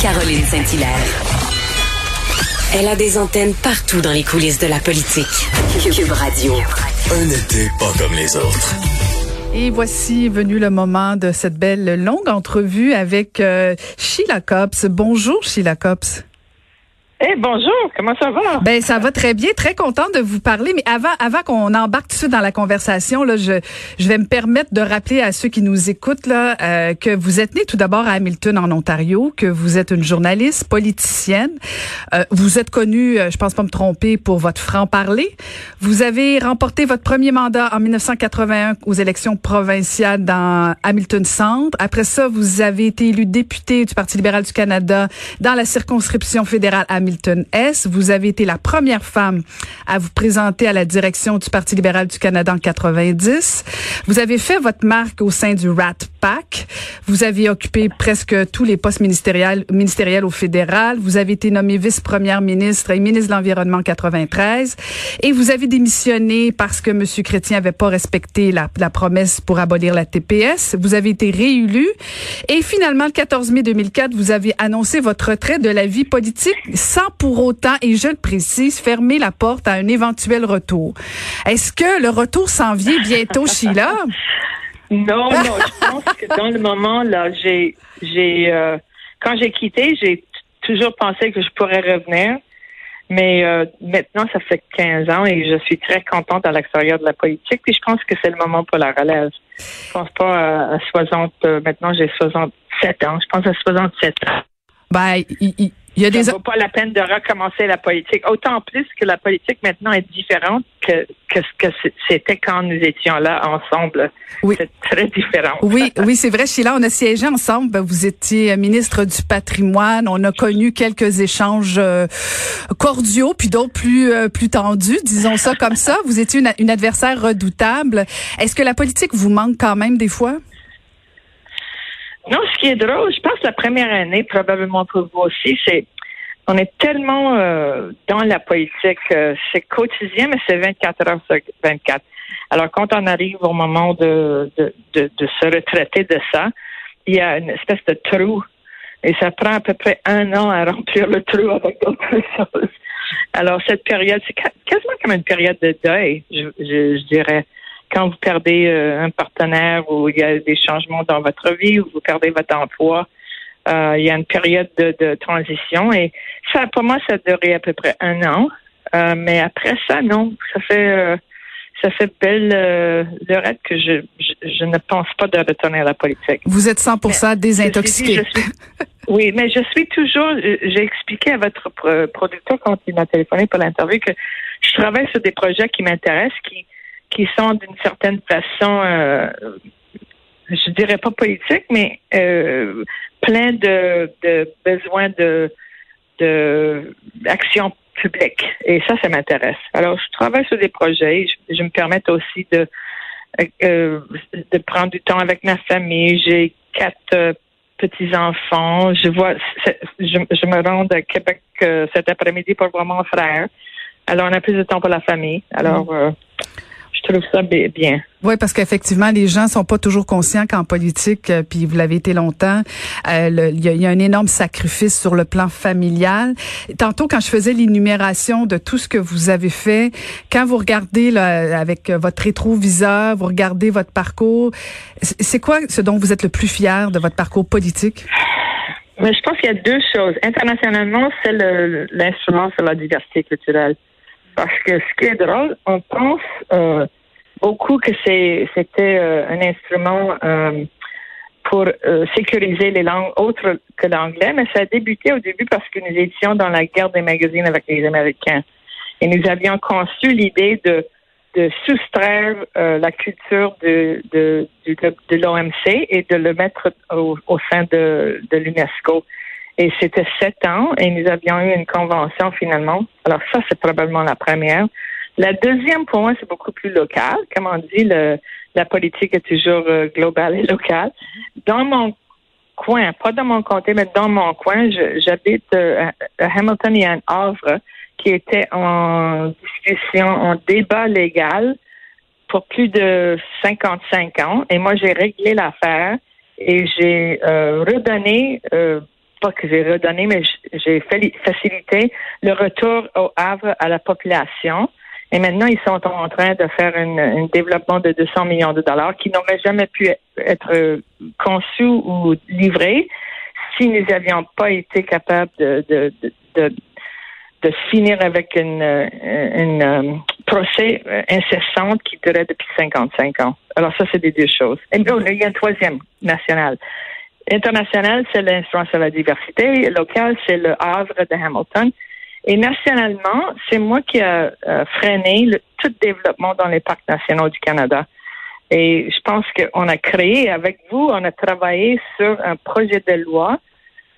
Caroline Saint-Hilaire. Elle a des antennes partout dans les coulisses de la politique. Cube Radio. Un été pas comme les autres. Et voici venu le moment de cette belle longue entrevue avec euh, Sheila Copps. Bonjour Sheila Copps. Eh bonjour, comment ça va? Ben ça va très bien, très contente de vous parler. Mais avant, avant qu'on embarque tout de suite dans la conversation, là, je, je vais me permettre de rappeler à ceux qui nous écoutent là euh, que vous êtes né tout d'abord à Hamilton en Ontario, que vous êtes une journaliste politicienne. Euh, vous êtes connue, euh, je pense pas me tromper, pour votre franc parler. Vous avez remporté votre premier mandat en 1981 aux élections provinciales dans Hamilton Centre. Après ça, vous avez été élu député du Parti libéral du Canada dans la circonscription fédérale Hamilton S. Vous avez été la première femme à vous présenter à la direction du Parti libéral du Canada en 90. Vous avez fait votre marque au sein du Rat Vous avez occupé presque tous les postes ministériels, ministériels au fédéral. Vous avez été nommé vice-première ministre et ministre de l'Environnement en 93. Et vous avez démissionné parce que M. Chrétien avait pas respecté la, promesse pour abolir la TPS. Vous avez été réélu. Et finalement, le 14 mai 2004, vous avez annoncé votre retrait de la vie politique sans pour autant, et je le précise, fermer la porte à un éventuel retour. Est-ce que le retour s'en bientôt, Sheila? Non, non, je pense que dans le moment, là, j'ai, j'ai, euh, quand j'ai quitté, j'ai toujours pensé que je pourrais revenir. Mais euh, maintenant, ça fait 15 ans et je suis très contente à l'extérieur de la politique. Puis je pense que c'est le moment pour la relève. Je pense pas à, à 60, euh, maintenant j'ai 67 ans. Je pense à 67 ans. Ben, il- il y a des... Ça vaut pas la peine de recommencer la politique. Autant plus que la politique maintenant est différente que, que ce que c'était quand nous étions là ensemble. Oui. C'est très différent. Oui, oui, c'est vrai, Sheila, on a siégé ensemble. Ben, Vous étiez ministre du patrimoine. On a connu quelques échanges euh, cordiaux, puis d'autres plus euh, plus tendus, disons ça comme ça. Vous étiez une, une adversaire redoutable. Est-ce que la politique vous manque quand même des fois? Non, ce qui est drôle, je pense la première année, probablement pour vous aussi, c'est on est tellement euh, dans la politique, euh, c'est quotidien, mais c'est 24 heures sur 24. Alors, quand on arrive au moment de, de, de, de se retraiter de ça, il y a une espèce de trou. Et ça prend à peu près un an à remplir le trou avec d'autres choses. Alors, cette période, c'est quasiment comme une période de deuil, je, je dirais. Quand vous perdez euh, un partenaire ou il y a des changements dans votre vie ou vous perdez votre emploi, euh, il y a une période de, de transition et ça, pour moi, ça a duré à peu près un an. Euh, mais après ça, non, ça fait euh, ça fait belle lurette que je, je je ne pense pas de retourner à la politique. Vous êtes 100% Ceci dit, désintoxiqué. je suis- oui, mais je suis toujours. J'ai expliqué à votre pro- producteur quand il m'a téléphoné pour l'interview que je travaille sur des projets qui m'intéressent, qui qui sont d'une certaine façon, euh, je dirais pas politique, mais euh, plein de, de besoins de de action publique. Et ça, ça m'intéresse. Alors, je travaille sur des projets. Je, je me permets aussi de euh, de prendre du temps avec ma famille. J'ai quatre euh, petits-enfants. Je vois, je, je me rends à Québec euh, cet après-midi pour voir mon frère. Alors, on a plus de temps pour la famille. Alors, euh, je trouve ça bi- bien. Oui, parce qu'effectivement, les gens sont pas toujours conscients qu'en politique, euh, puis vous l'avez été longtemps, euh, il y, a- il y a un énorme sacrifice sur le plan familial. Tantôt, quand je faisais l'énumération de tout ce que vous avez fait, quand vous regardez là, avec votre rétroviseur, vous regardez votre parcours, c'est quoi ce dont vous êtes le plus fier de votre parcours politique? Mais je pense qu'il y a deux choses. Internationalement, c'est l'instrument sur la diversité culturelle. Parce que ce qui est drôle, on pense euh, beaucoup que c'était euh, un instrument euh, pour sécuriser les langues autres que l'anglais, mais ça a débuté au début parce que nous étions dans la guerre des magazines avec les Américains. Et nous avions conçu l'idée de de soustraire la culture de, de, de, l'OMC et de le mettre au, au sein de l'UNESCO. Et c'était sept ans et nous avions eu une convention finalement. Alors ça, c'est probablement la première. La deuxième, pour moi, c'est beaucoup plus local. Comme on dit, le, la politique est toujours euh, globale et locale. Dans mon coin, pas dans mon comté, mais dans mon coin, j'habite euh, à Hamilton et à Havre, qui était en discussion, en débat légal pour plus de 55 ans. Et moi, j'ai réglé l'affaire et j'ai euh, redonné, euh, pas que j'ai redonné, mais j'ai facilité le retour au Havre à la population. Et maintenant, ils sont en train de faire un développement de 200 millions de dollars qui n'aurait jamais pu être conçu ou livré si nous n'avions pas été capables de, de, de, finir avec une, une, euh, procès incessante qui durait depuis 55 ans. Alors ça, c'est des deux choses. Et il y a un troisième national. International, c'est l'instrument sur la diversité. Local, c'est le Havre de Hamilton. Et nationalement, c'est moi qui ai freiné le, tout développement dans les parcs nationaux du Canada. Et je pense qu'on a créé, avec vous, on a travaillé sur un projet de loi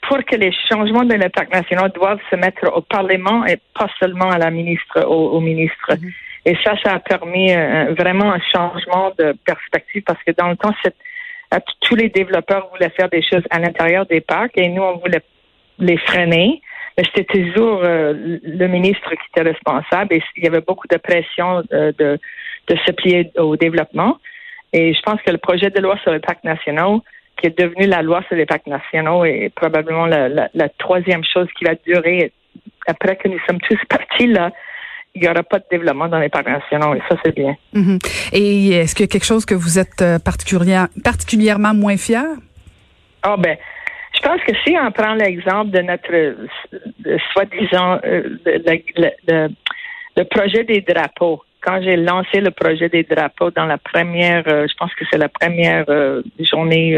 pour que les changements dans les parcs nationaux doivent se mettre au Parlement et pas seulement à la ministre, au, ministre. Mm-hmm. Et ça, ça a permis euh, vraiment un changement de perspective parce que dans le temps, tous les développeurs voulaient faire des choses à l'intérieur des parcs et nous, on voulait les freiner. Mais c'était toujours euh, le ministre qui était responsable et il y avait beaucoup de pression euh, de, de se plier au développement. Et je pense que le projet de loi sur les parcs nationaux, qui est devenu la loi sur les parcs nationaux, est probablement la, la troisième chose qui va durer après que nous sommes tous partis là il n'y aura pas de développement dans les parcs nationaux et ça, c'est bien. Mhm. Et est-ce qu'il y a quelque chose que vous êtes euh, particulièrement moins fier? Ah, oh, ben, je pense que si on prend l'exemple de notre soi-disant euh, le, projet des drapeaux, quand j'ai lancé le projet des drapeaux dans la première, euh, je pense que c'est la première journée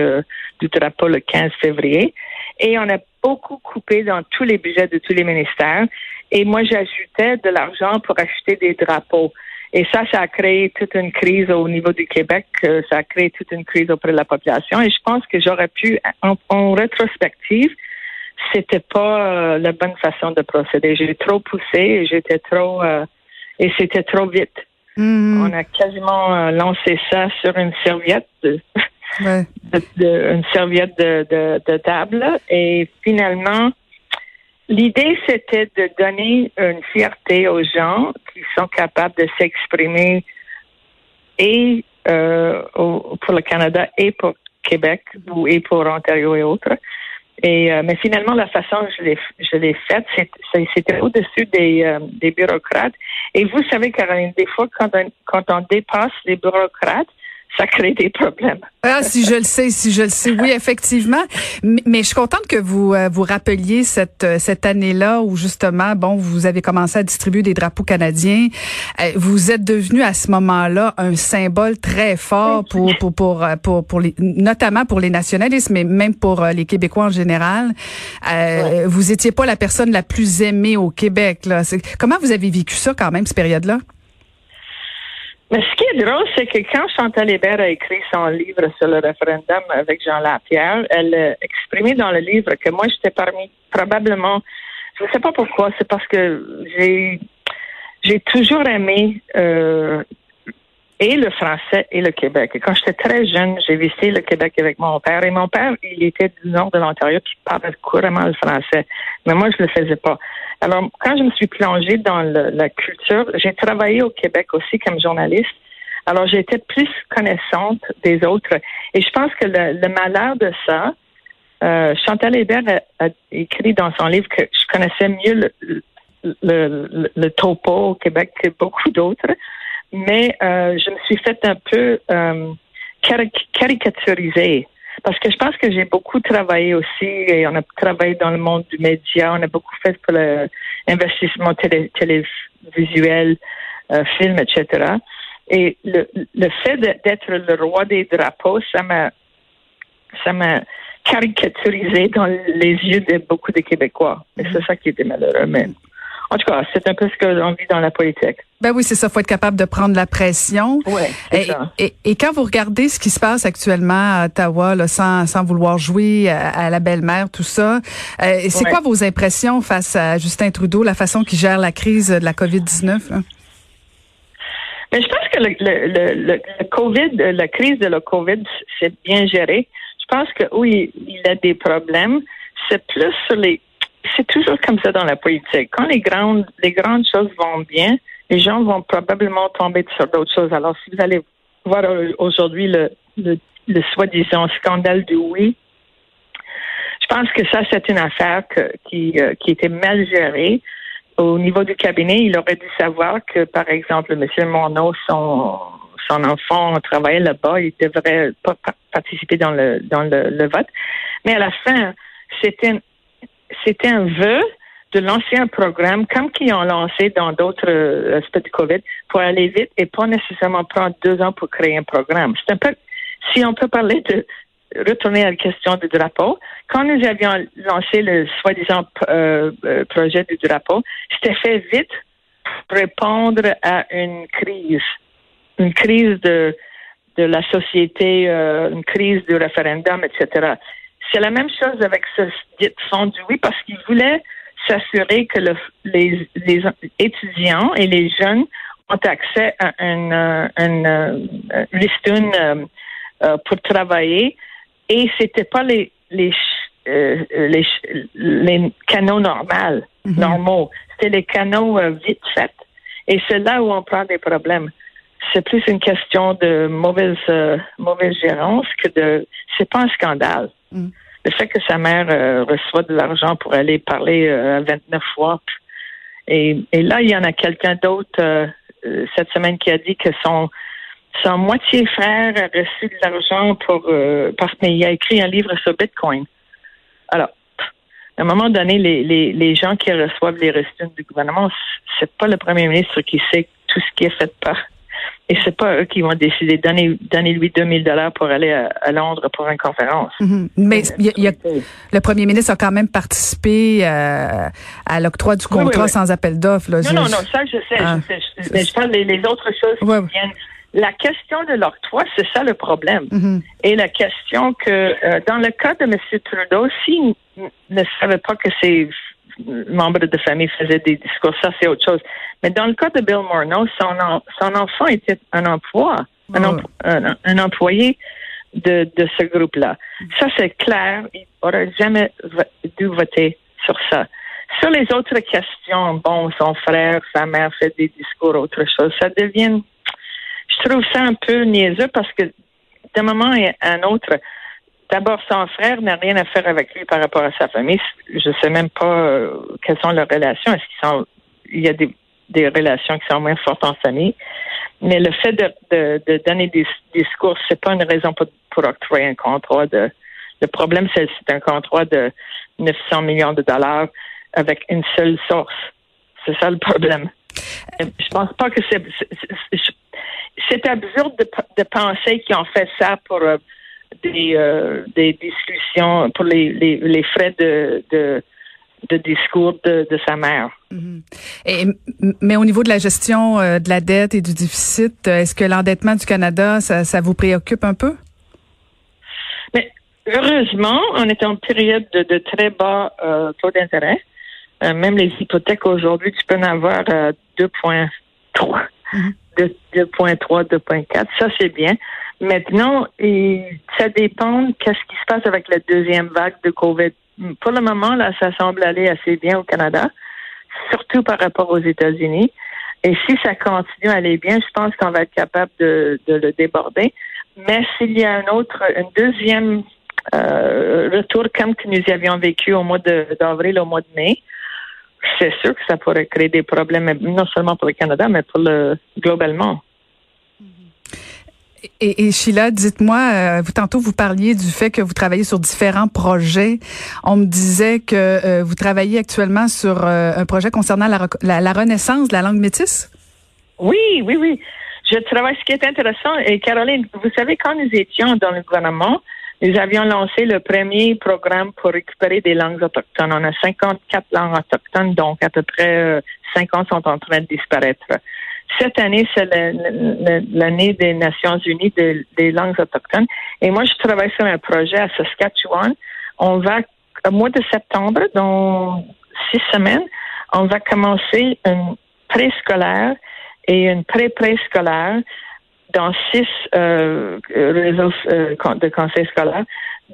du drapeau le 15 février, et on a beaucoup coupé dans tous les budgets de tous les ministères. Et moi, j'ajoutais de l'argent pour acheter des drapeaux. Et ça, ça a créé toute une crise au niveau du Québec. Euh, ça a créé toute une crise auprès de la population. Et je pense que j'aurais pu, en, rétrospective, c'était pas euh, la bonne façon de procéder. J'ai trop poussé et j'étais trop, euh, et c'était trop vite. Mm-hmm. On a quasiment lancé ça sur une serviette. De, une serviette de, de, de, table et finalement L'idée, c'était de donner une fierté aux gens qui sont capables de s'exprimer et euh, pour le Canada et pour Québec ou et pour Ontario et autres. Et euh, mais finalement, la façon dont je l'ai je l'ai faite, c'était au-dessus des, euh, des bureaucrates. Et vous savez, Caroline, des fois, quand quand on dépasse les bureaucrates, ça crée des problèmes. Ah, si je le sais, si je le sais, oui, effectivement. Mais, je suis contente que vous euh, vous rappeliez cette euh, cette année-là où justement, bon, vous avez commencé à distribuer des drapeaux canadiens. Euh, vous êtes devenu à ce moment-là un symbole très fort pour pour pour pour, pour les, notamment pour les nationalistes, mais même pour les Québécois en général. Vous étiez pas la personne la plus aimée au Québec. Là. Comment vous avez vécu ça quand même cette période-là? Mais ce qui est drôle, c'est que quand Chantal Hébert a écrit son livre sur le référendum avec Jean Lapierre, elle a exprimé dans le livre que moi, j'étais parmi probablement, je ne sais pas pourquoi, c'est parce que j'ai j'ai toujours aimé euh, et le français et le Québec. Et quand j'étais très jeune, j'ai visité le Québec avec mon père. Et mon père, il était du nord de l'Ontario, il parlait couramment le français. Mais moi, je le faisais pas. Alors, quand je me suis plongée dans la culture, j'ai travaillé au Québec aussi comme journaliste. Alors, j'étais plus connaissante des autres. Et je pense que le, malheur de ça, euh, Chantal Hébert a, écrit dans son livre que je connaissais mieux le, le, topo au Québec que beaucoup d'autres. Mais euh, je me suis faite un peu euh, caricaturiser parce que je pense que j'ai beaucoup travaillé aussi et on a travaillé dans le monde du média, on a beaucoup fait pour l'investissement télévisuel, euh, film, etc. Et le, le fait d'être le roi des drapeaux, ça m'a ça m'a caricaturisé dans les yeux de beaucoup de Québécois. Et c'est ça qui était malheureux. Mais En tout cas, c'est un peu ce que l'on vit dans la politique. Ben oui, c'est ça. Faut être capable de prendre la pression. Ouais, et, et, et, quand vous regardez ce qui se passe actuellement à Ottawa, là, sans, sans vouloir jouer à, la belle-mère, tout ça, euh, c'est quoi vos impressions face à Justin Trudeau, la façon qu'il gère la crise de la COVID-19? Mais je pense que le, le, le, le, COVID, la crise de la COVID, c'est bien géré. Je pense que oui, il a des problèmes. C'est plus sur les c'est toujours comme ça dans la politique. Quand les grandes, les grandes choses vont bien, les gens vont probablement tomber sur d'autres choses. Alors, si vous allez voir aujourd'hui le, le, le soi-disant scandale du oui, je pense que ça, c'est une affaire que, qui, euh, qui était mal gérée. Au niveau du cabinet, il aurait dû savoir que, par exemple, M. Monod, son, son enfant travaillait là-bas, il devrait pas participer dans le, dans le, le vote. Mais à la fin, c'était c'était un vœu de lancer un programme comme qu'ils ont lancé dans d'autres euh, aspects du COVID pour aller vite et pas nécessairement prendre deux ans pour créer un programme. C'est un peu, si on peut parler de retourner à la question du drapeau, quand nous avions lancé le soi-disant euh, euh, projet du drapeau, c'était fait vite pour répondre à une crise, une crise de de la société, une crise du référendum, etc. C'est la même chose avec ce dit fonds du oui parce qu'ils voulaient s'assurer que le, les, les, étudiants et les jeunes ont accès à une, euh, une, euh, une euh, euh, pour travailler et c'était pas les les euh, les, les canaux normaux, mhm. normaux. C'était les canaux vite faits. Et c'est là où on prend des problèmes. C'est plus une question de mauvaise mauvaise gérance que de. C'est pas un scandale. Mm. Le fait que sa mère euh, reçoit de l'argent pour aller parler euh, 29 fois. Et, là, il y en a quelqu'un d'autre euh, cette semaine qui a dit que son son moitié frère a reçu de l'argent pour parce qu'il a écrit un livre sur Bitcoin. Alors, à un moment donné, les, les, les gens qui reçoivent les reçus du gouvernement, c'est pas le premier ministre qui sait tout ce qui est fait par et c'est pas eux qui vont décider de donner, donner lui 2000 dollars pour aller à, Londres pour une conférence. Mhm. Mais y a, le premier ministre a quand même participé euh, à l'octroi du contrat sans appel d'offres. Non, non, non, ça je sais, je ah. mais je parle des les autres choses qui viennent. La question de l'octroi, c'est ça le problème. Mhm. Et la question que, euh, dans le cas de M. Trudeau, s'il ne savait pas que c'est membres de famille faisaient des discours. Ça, c'est autre chose. Mais dans le cas de Bill Morneau, son, son enfant était un emploi, un, employé de, de ce groupe-là. Ça, c'est clair. Il n'aurait jamais dû voter sur ça. Sur les autres questions, bon, son frère, sa mère fait des discours, autre chose, ça devient, je trouve ça un peu niaiseux parce que d'un moment à un autre, D'abord, son frère n'a rien à faire avec lui par rapport à sa famille. Je sais même pas euh, quelles sont leurs relations. Est-ce qu'ils sont il y a des, des relations qui sont moins fortes en famille. Mais le fait de, de, de donner des discours, c'est pas une raison pour, pour octroyer un contrat de. Le problème, c'est c'est un contrat de 900 millions de dollars avec une seule source. C'est ça le problème. Je pense pas que c'est c'est absurde de, de penser qu'ils ont fait ça pour euh, des, euh, des discussions pour les, les, les frais de, de, de discours de, de, sa mère. Mm-hmm. Et, mais au niveau de la gestion euh, de la dette et du déficit, est-ce que l'endettement du Canada, ça, ça, vous préoccupe un peu? Mais heureusement, on est en période de, de très bas euh, taux d'intérêt. Euh, même les hypothèques aujourd'hui, tu peux en avoir 2,3. 2,3, 2,4. Ça, c'est bien. Maintenant, ça dépend qu'est-ce qui se passe avec la deuxième vague de COVID. Pour le moment, là, ça semble aller assez bien au Canada, surtout par rapport aux États-Unis. Et si ça continue à aller bien, je pense qu'on va être capable de, de le déborder. Mais s'il y a un autre, une deuxième euh, retour comme que nous avions vécu au mois d'avril, au mois de mai, c'est sûr que ça pourrait créer des problèmes, non seulement pour le Canada, mais pour le globalement. Et, et Sheila, dites-moi, euh, vous tantôt vous parliez du fait que vous travaillez sur différents projets. On me disait que euh, vous travaillez actuellement sur euh, un projet concernant la, la, renaissance de la langue métisse. Oui, oui, oui. Je travaille. Ce qui est intéressant, et Caroline, vous savez, quand nous étions dans le gouvernement, nous avions lancé le premier programme pour récupérer des langues autochtones. On a 54 langues autochtones, donc à peu près 50 sont en train de disparaître. Cette année, c'est l'année des Nations Unies des, langues autochtones. Et moi, je travaille sur un projet à Saskatchewan. On va, au mois de septembre, dans six semaines, on va commencer une préscolaire et une pré-préscolaire dans six euh, réseaux euh, de conseils scolaires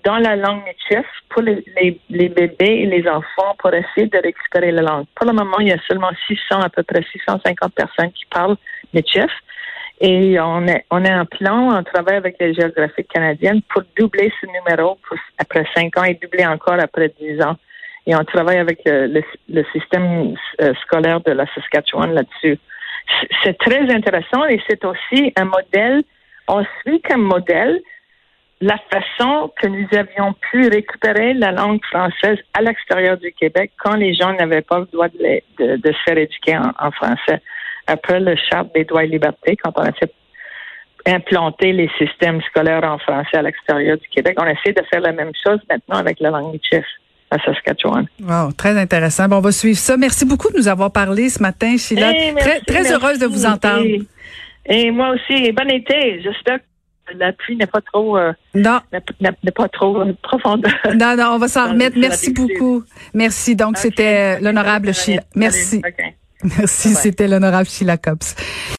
dans la langue Michif pour les, les, bébés et les enfants pour essayer de récupérer la langue. Pour le moment, il y a seulement 600, à peu près 650 personnes qui parlent Michif. Et on est, on est en plan, on travaille avec les géographiques canadiennes pour doubler ce numéro après cinq ans et doubler encore après dix ans. Et on travaille avec le, le, système euh, scolaire de la Saskatchewan là-dessus. C'est très intéressant et c'est aussi un modèle, on suit comme modèle la façon que nous avions pu récupérer la langue française à l'extérieur du Québec quand les gens n'avaient pas le droit de, de, se faire éduquer en, français. Après le charte des droits et libertés, quand on a fait implanter les systèmes scolaires en français à l'extérieur du Québec, on essaie de faire la même chose maintenant avec la langue chef à Saskatchewan. Wow, très intéressant. Bon, on va suivre ça. Merci beaucoup de nous avoir parlé ce matin, Sheila. très, très heureuse de vous entendre. Et, moi aussi. bon été. J'espère que la pluie n'est pas trop euh, non n'est pas trop euh, profonde. Non non, on va s'en remettre. Merci beaucoup. Merci. Donc c'était l'honorable Sheila. Merci. Merci, c'était l'honorable Sheila Cops.